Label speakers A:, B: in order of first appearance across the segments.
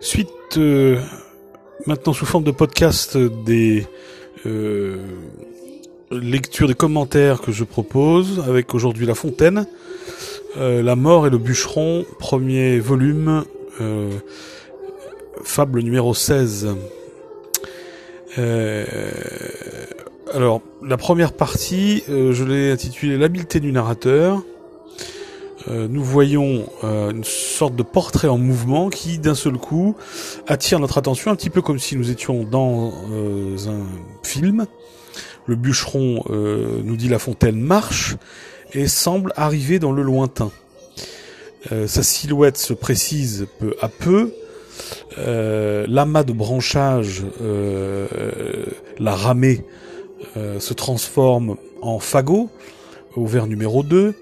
A: Suite euh, maintenant sous forme de podcast des euh, lectures des commentaires que je propose avec aujourd'hui La Fontaine, euh, La mort et le bûcheron, premier volume, euh, fable numéro 16. Euh, alors, la première partie, euh, je l'ai intitulée L'habileté du narrateur. Euh, nous voyons euh, une sorte de portrait en mouvement qui, d'un seul coup, attire notre attention, un petit peu comme si nous étions dans euh, un film. Le bûcheron, euh, nous dit La Fontaine, marche et semble arriver dans le lointain. Euh, sa silhouette se précise peu à peu. L'amas de branchage, la ramée, se transforme en fagot au vers numéro 2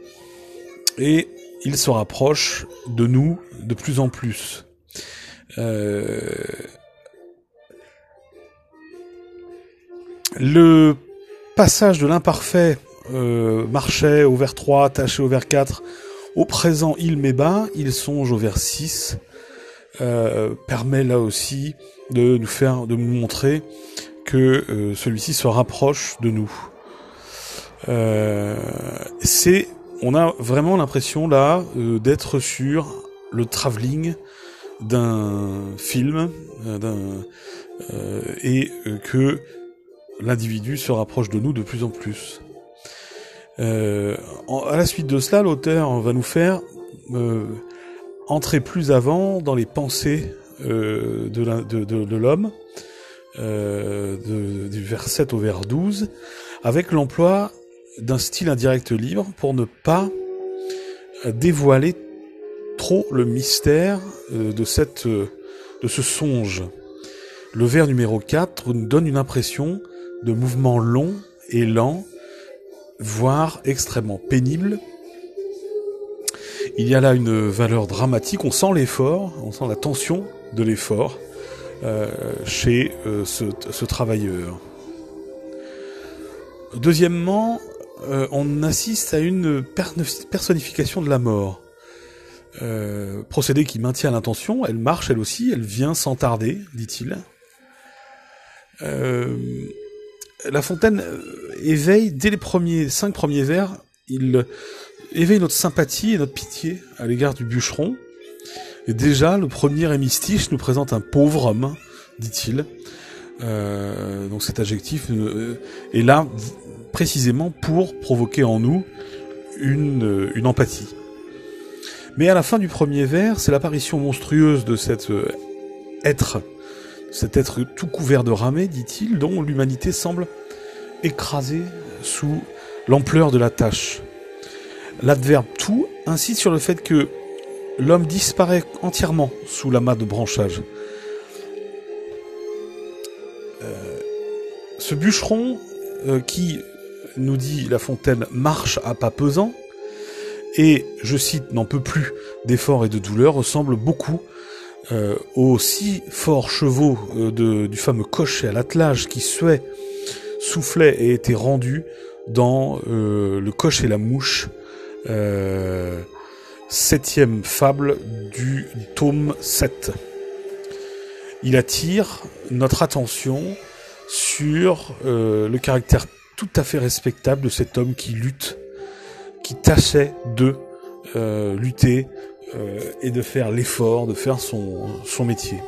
A: et il se rapproche de nous de plus en plus. Euh, le passage de l'imparfait euh, marchait au vers 3, attaché au vers 4, au présent il met bas, il songe au vers 6, euh, permet là aussi de nous faire, de nous montrer que celui-ci se rapproche de nous. C'est, on a vraiment l'impression là euh, d'être sur le travelling d'un film, euh, euh, et que l'individu se rapproche de nous de plus en plus. En- à la suite de cela, l'auteur va nous faire entrer plus avant dans les pensées de l'homme, du vers 7 au vers 12, avec l'emploi d'un style indirect libre pour ne pas euh, dévoiler trop le mystère euh, de cette euh, de ce songe. Le vers numéro 4 nous donne une impression de mouvement long et lent, voire extrêmement pénible. Il y a là une valeur dramatique, on sent l'effort, on sent la tension de l'effort chez ce, ce travailleur. Deuxièmement, euh, on assiste à une per- personnification de la mort. Euh, procédé qui maintient l'intention, elle marche elle aussi, elle vient sans tarder, dit-il. Euh, la Fontaine éveille, dès les premiers cinq premiers vers, il éveille notre sympathie et notre pitié à l'égard du bûcheron. Et déjà, le premier hémistiche nous présente un pauvre homme, dit-il. Euh, donc cet adjectif euh, est là précisément pour provoquer en nous une, euh, une empathie. Mais à la fin du premier vers, c'est l'apparition monstrueuse de cet être, cet être tout couvert de ramée, dit-il, dont l'humanité semble écrasée sous l'ampleur de la tâche. L'adverbe tout insiste sur le fait que l'homme disparaît entièrement sous l'amas de branchage. Euh, ce bûcheron euh, qui, nous dit La Fontaine, marche à pas pesants, et, je cite, n'en peut plus d'efforts et de douleurs, ressemble beaucoup euh, aux six forts chevaux du fameux cocher à l'attelage qui suait, soufflait et était rendu dans le coche et la mouche, septième fable du tome 7. Il attire notre attention sur euh, le caractère tout à fait respectable de cet homme qui lutte, qui tâchait de euh, lutter euh, et de faire l'effort, de faire son, son métier.